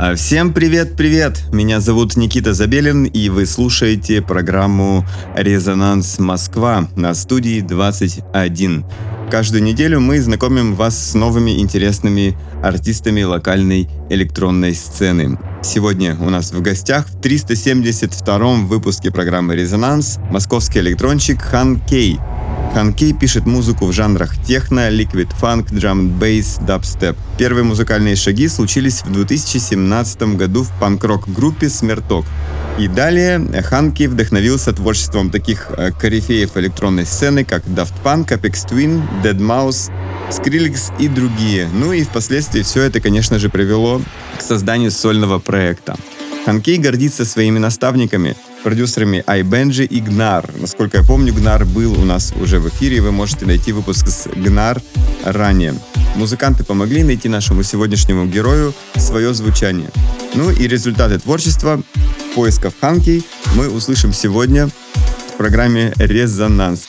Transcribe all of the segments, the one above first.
А всем привет-привет! Меня зовут Никита Забелин, и вы слушаете программу «Резонанс Москва» на студии 21. Каждую неделю мы знакомим вас с новыми интересными артистами локальной электронной сцены. Сегодня у нас в гостях в 372-м выпуске программы «Резонанс» московский электронщик Хан Кей. Хан Кей пишет музыку в жанрах техно, ликвид, фанк, драм, бейс, дабстеп. Первые музыкальные шаги случились в 2017 году в панк-рок группе «Смерток». И далее Ханки вдохновился творчеством таких э, корифеев электронной сцены, как Daft Punk, Apex Twin, Dead Mouse, Skrillex и другие. Ну и впоследствии все это, конечно же, привело к созданию сольного проекта. Ханкей гордится своими наставниками, продюсерами iBenji и Гнар. Насколько я помню, Гнар был у нас уже в эфире, вы можете найти выпуск с Гнар ранее. Музыканты помогли найти нашему сегодняшнему герою свое звучание. Ну и результаты творчества поисков Ханки мы услышим сегодня в программе «Резонанс».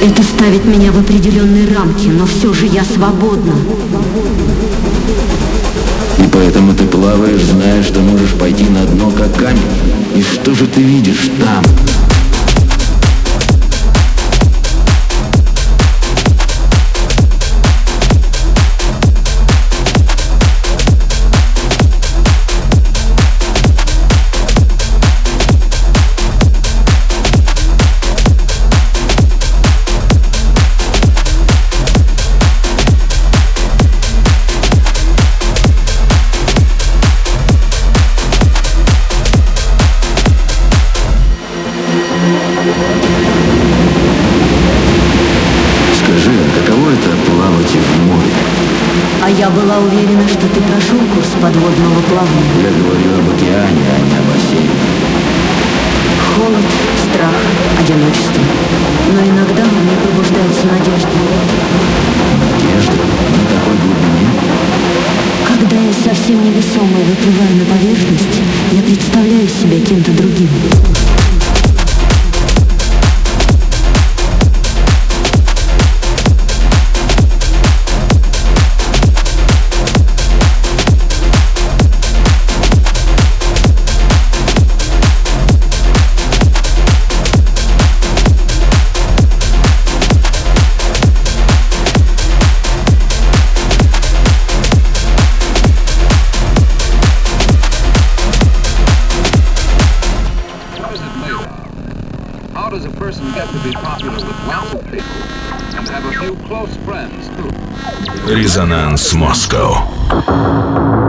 Это ставит меня в определенные рамки, но все же я свободна. И поэтому ты плаваешь, зная, что можешь пойти на дно, как камень. И что же ты видишь там? person get to be popular with lots of people and have a few close friends too. Resonance Moscow.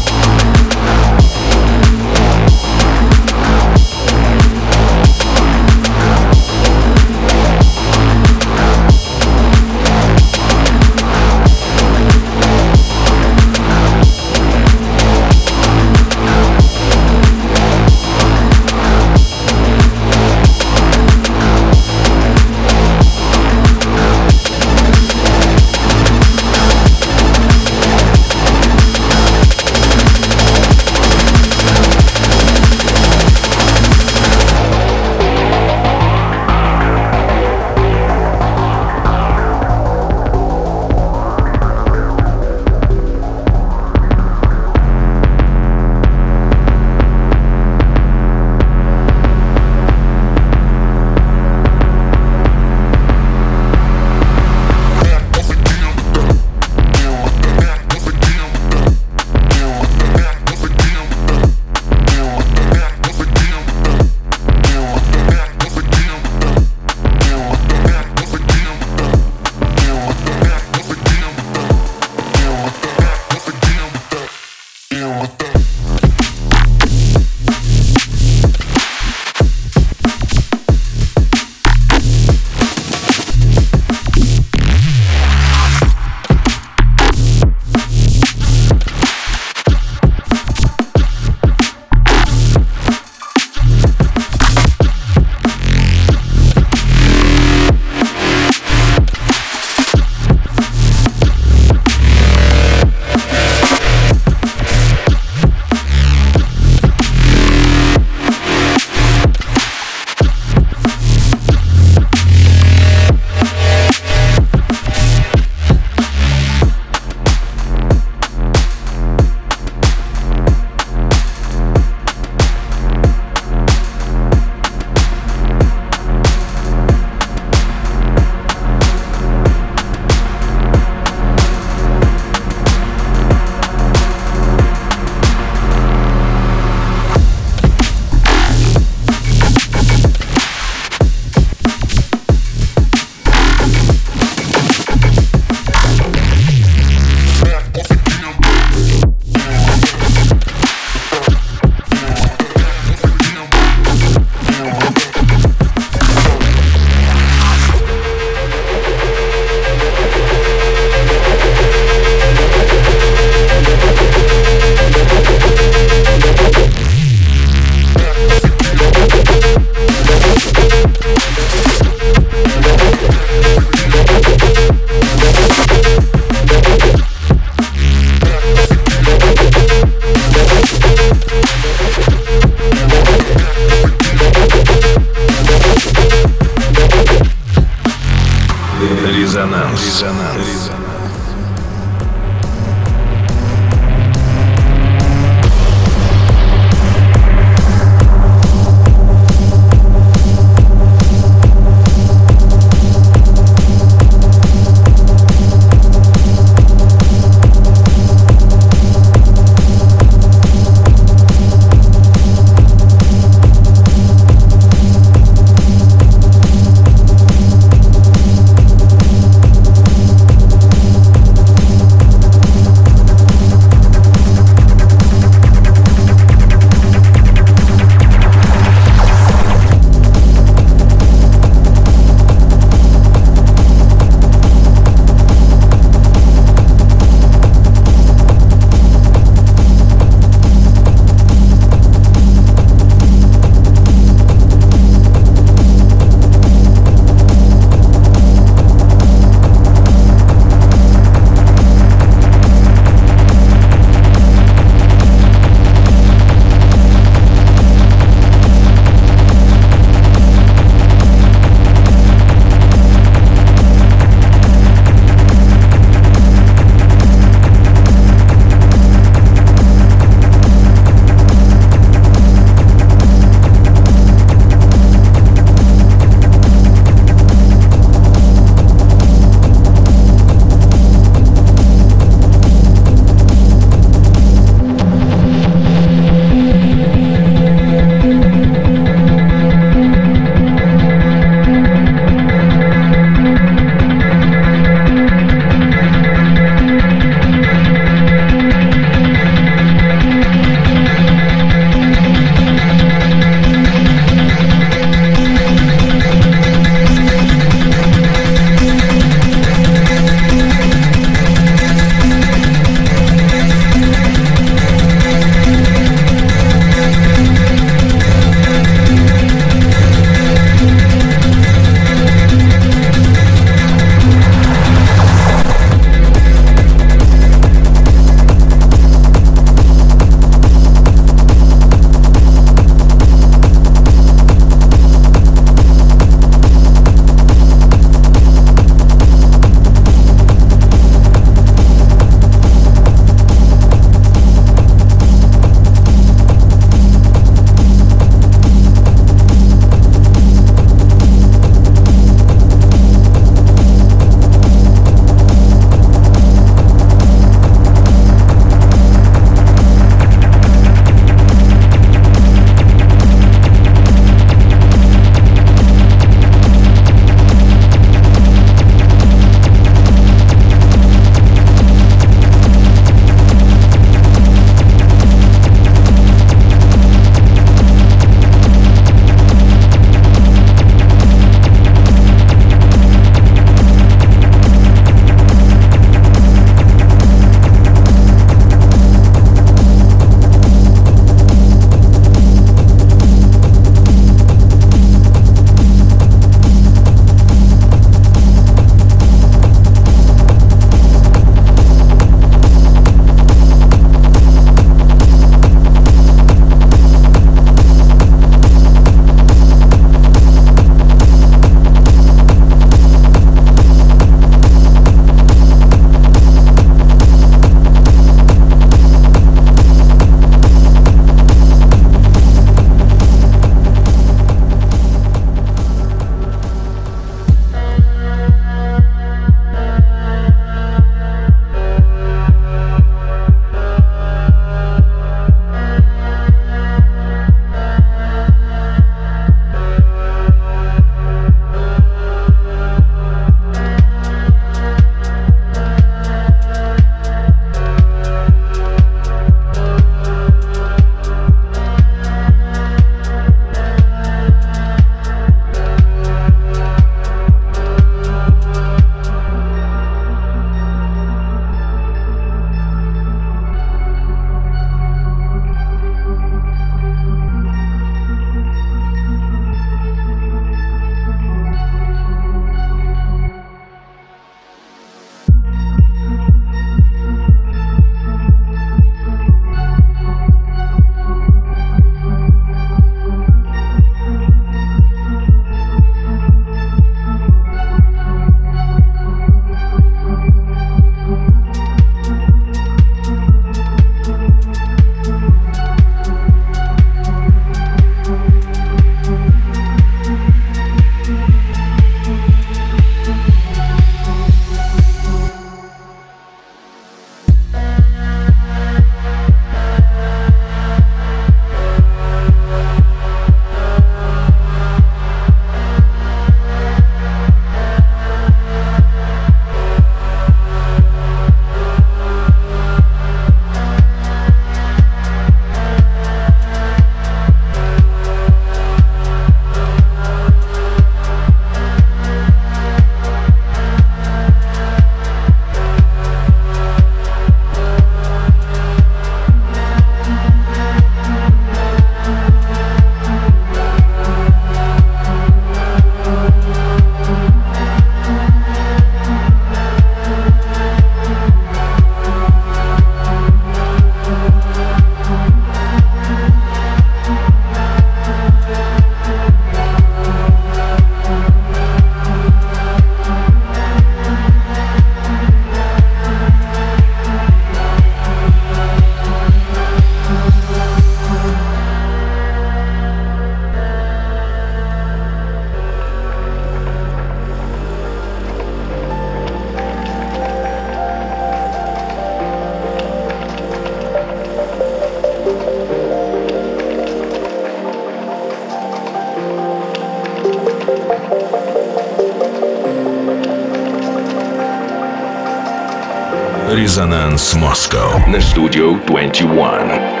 Резонанс Москва на студию 21.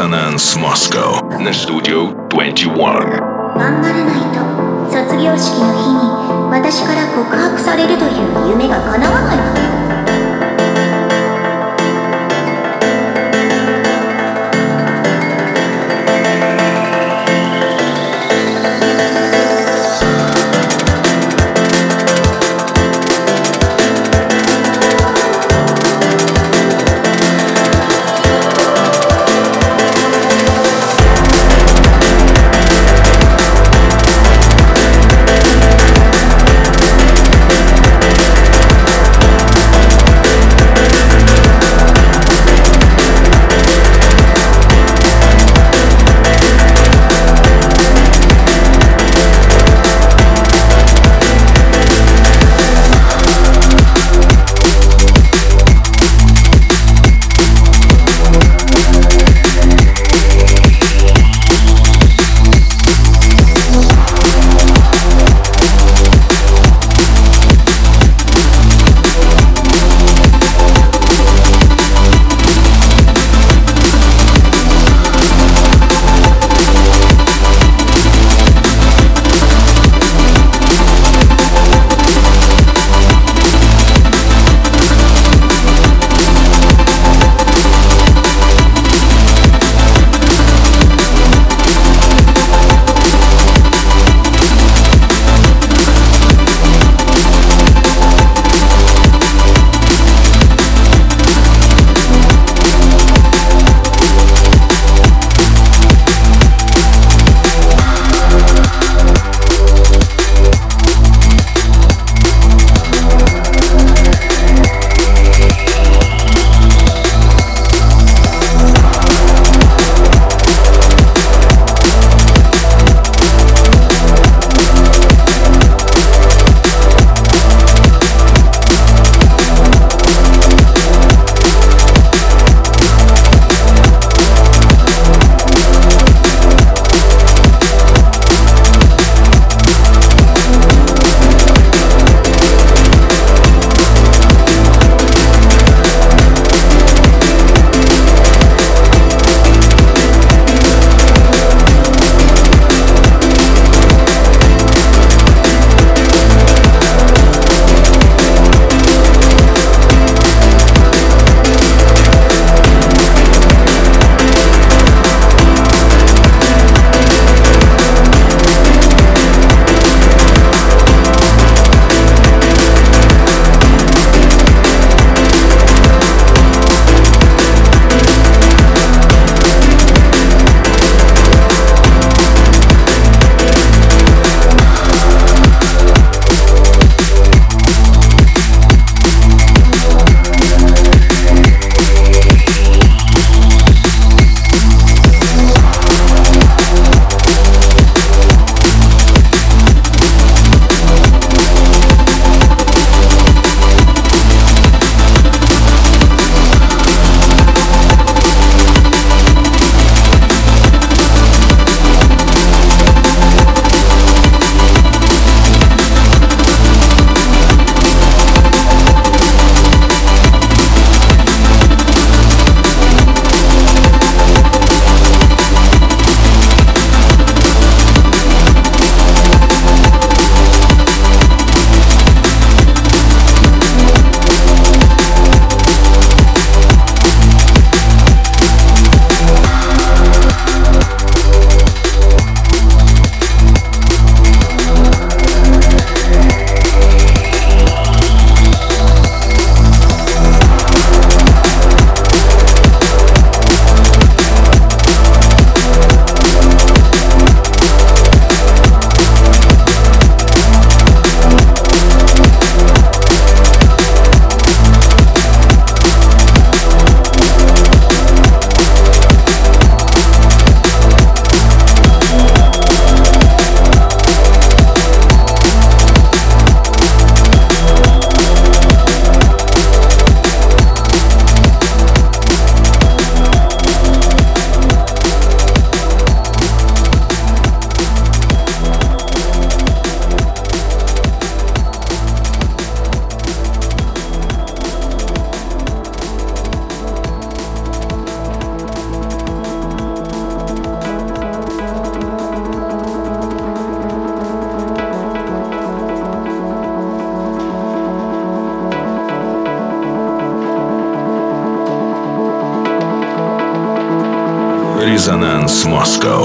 Резонанс Москва на студию Резонанс Москва.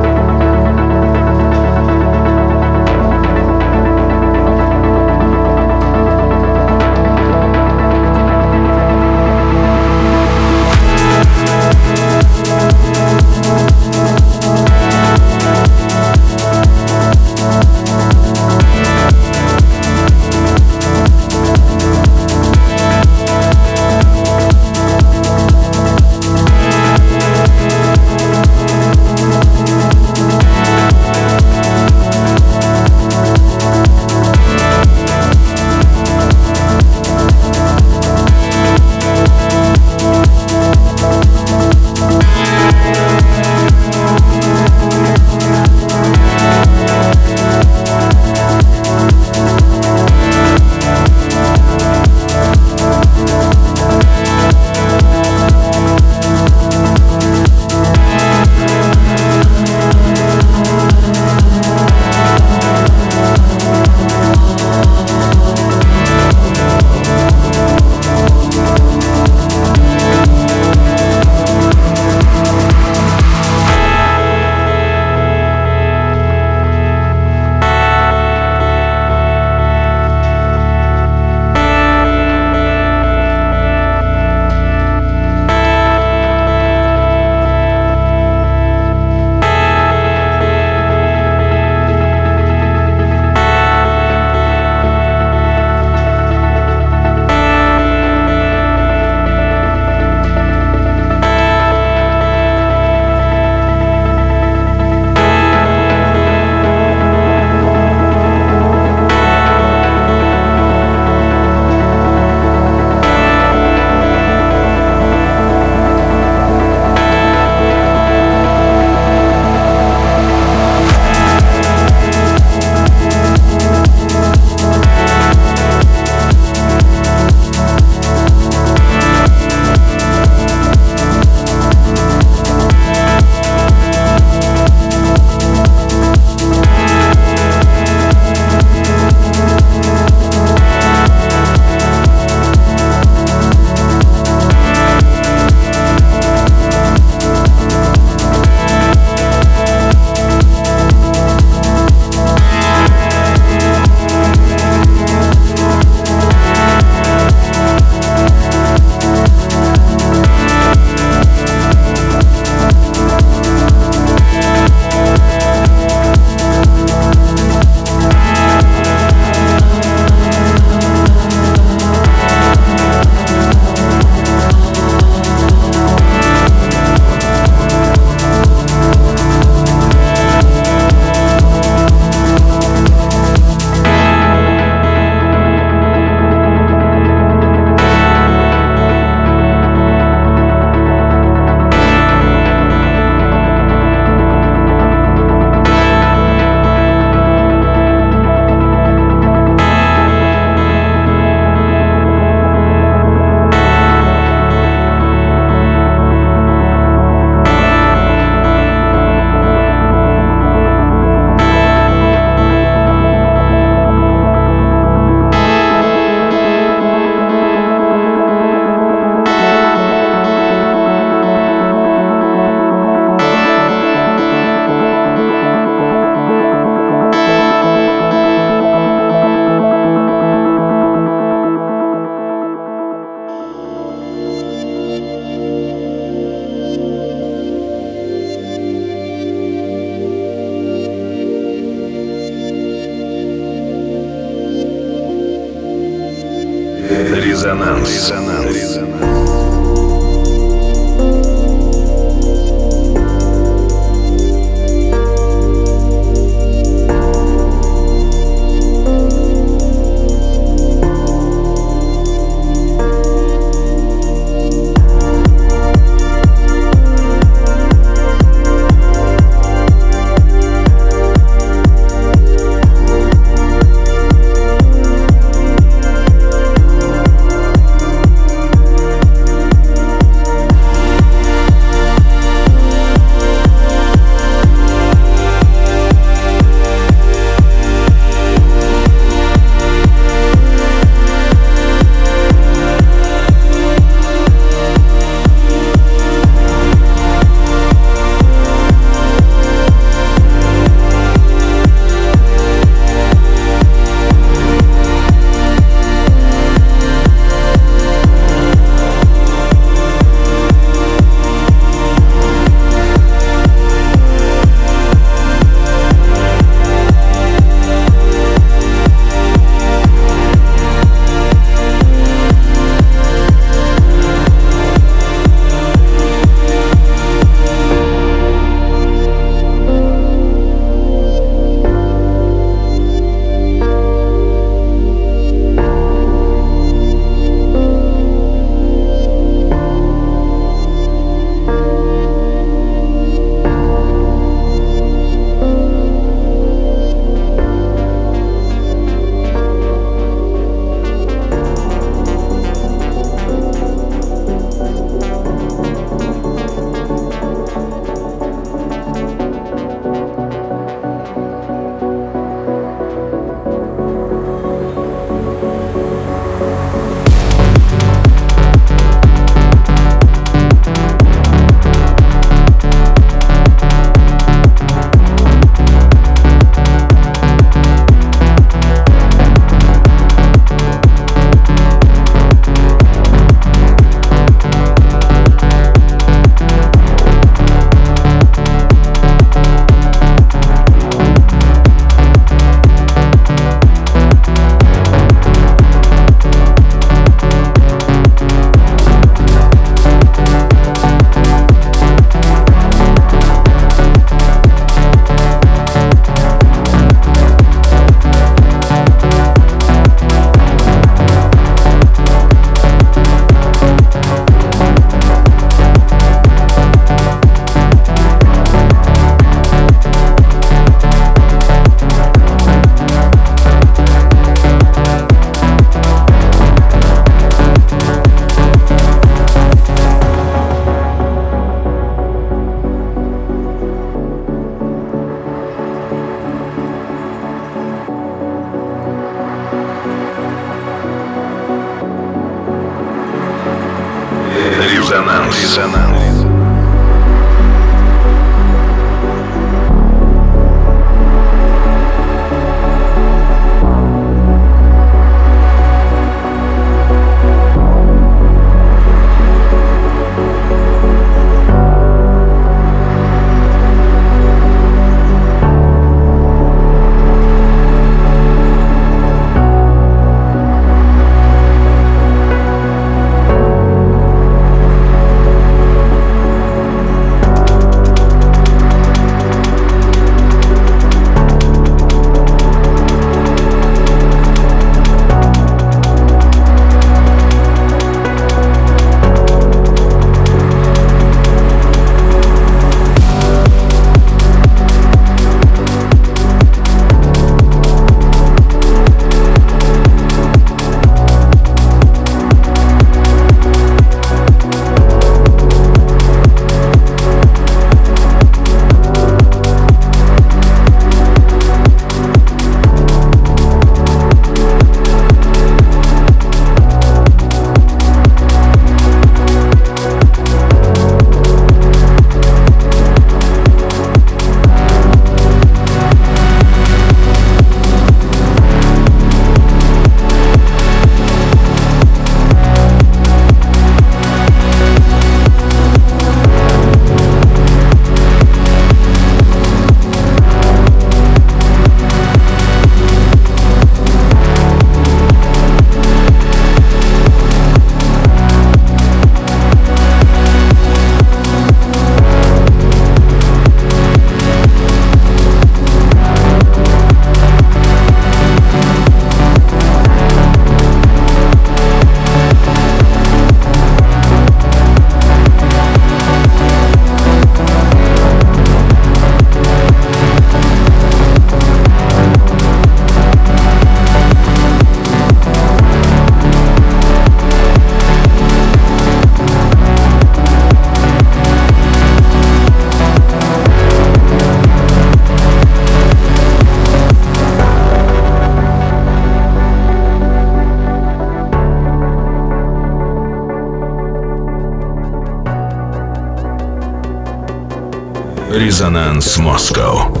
Резонанс Москва.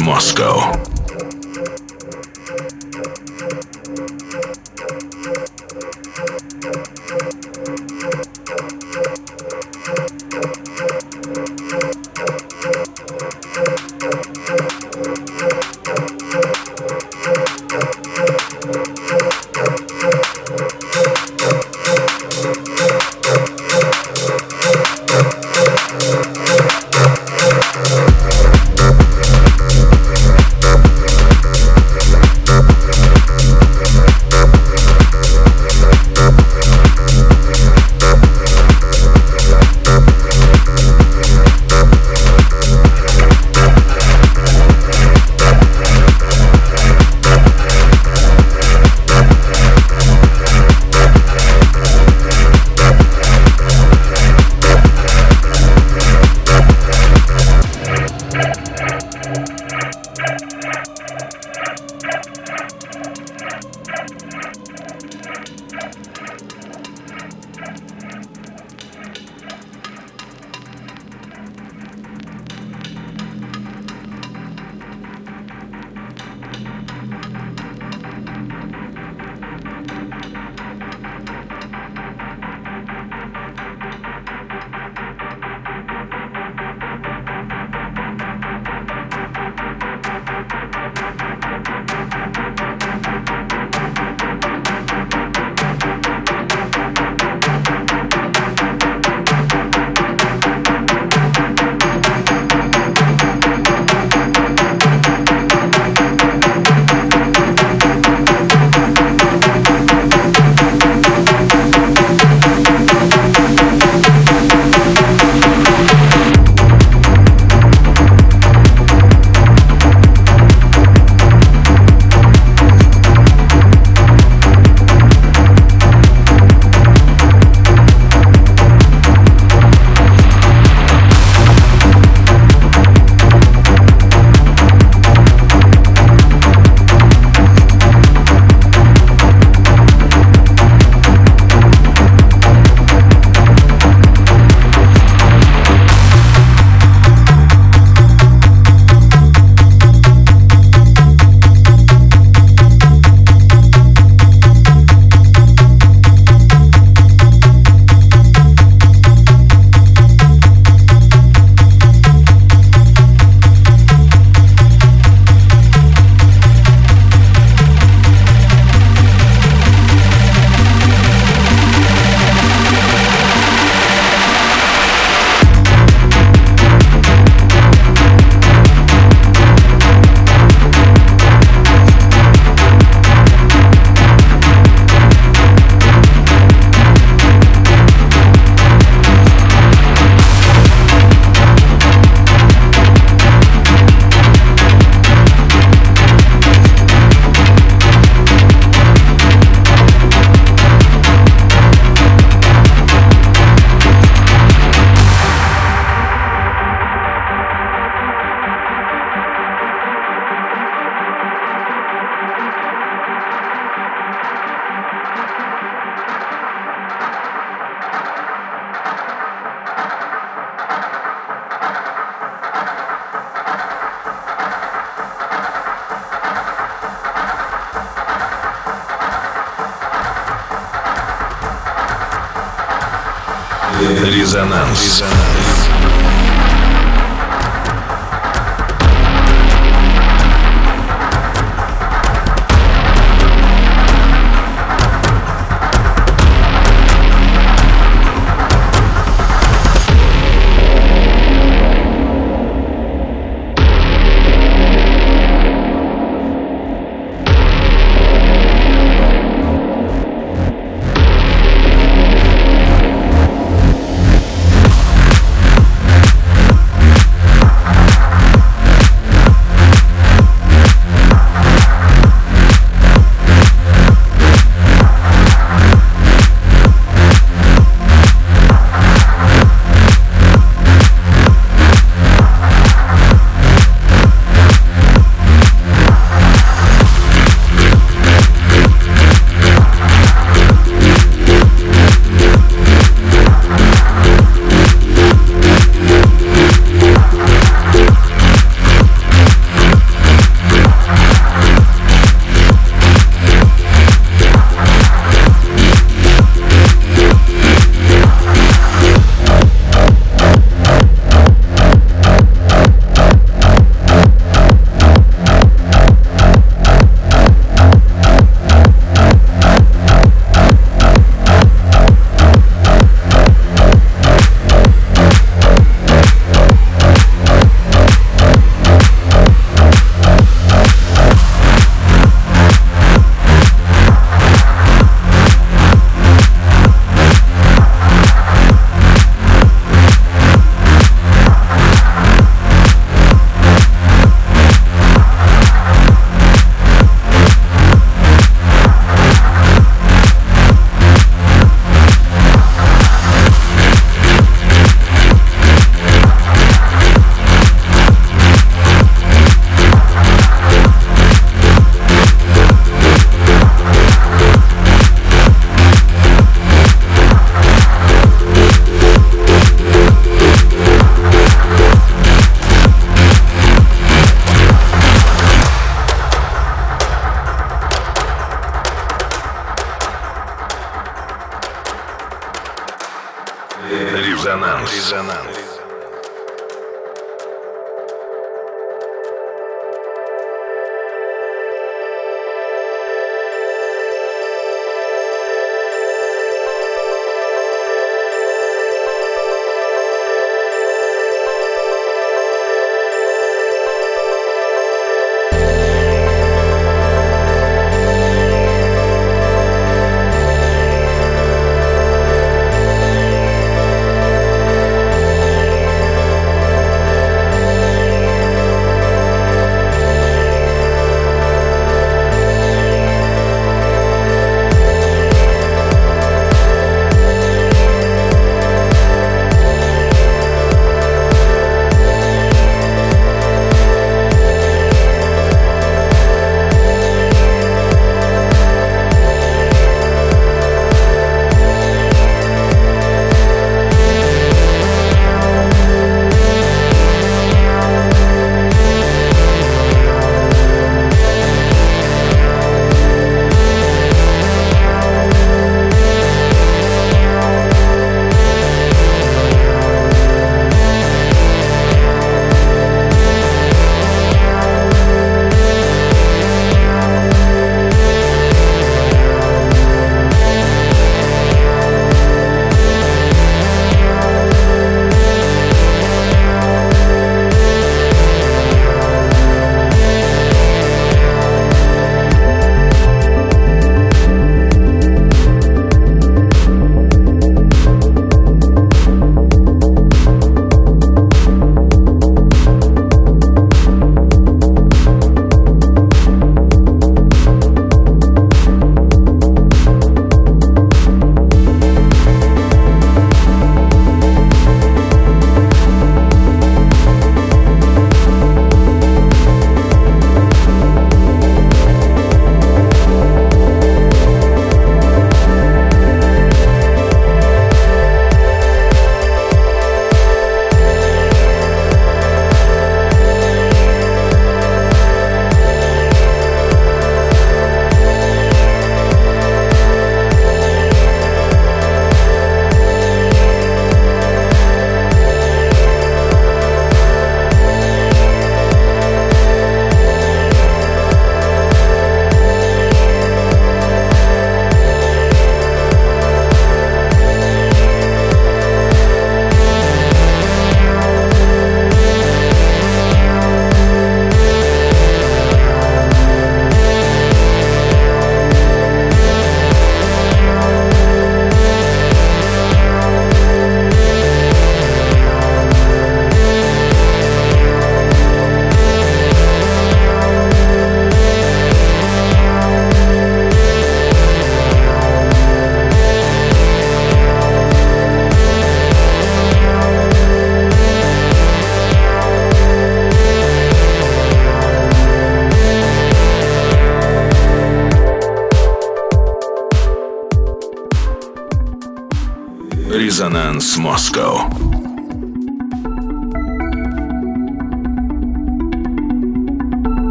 Moscow. Резонанс. Резонанс.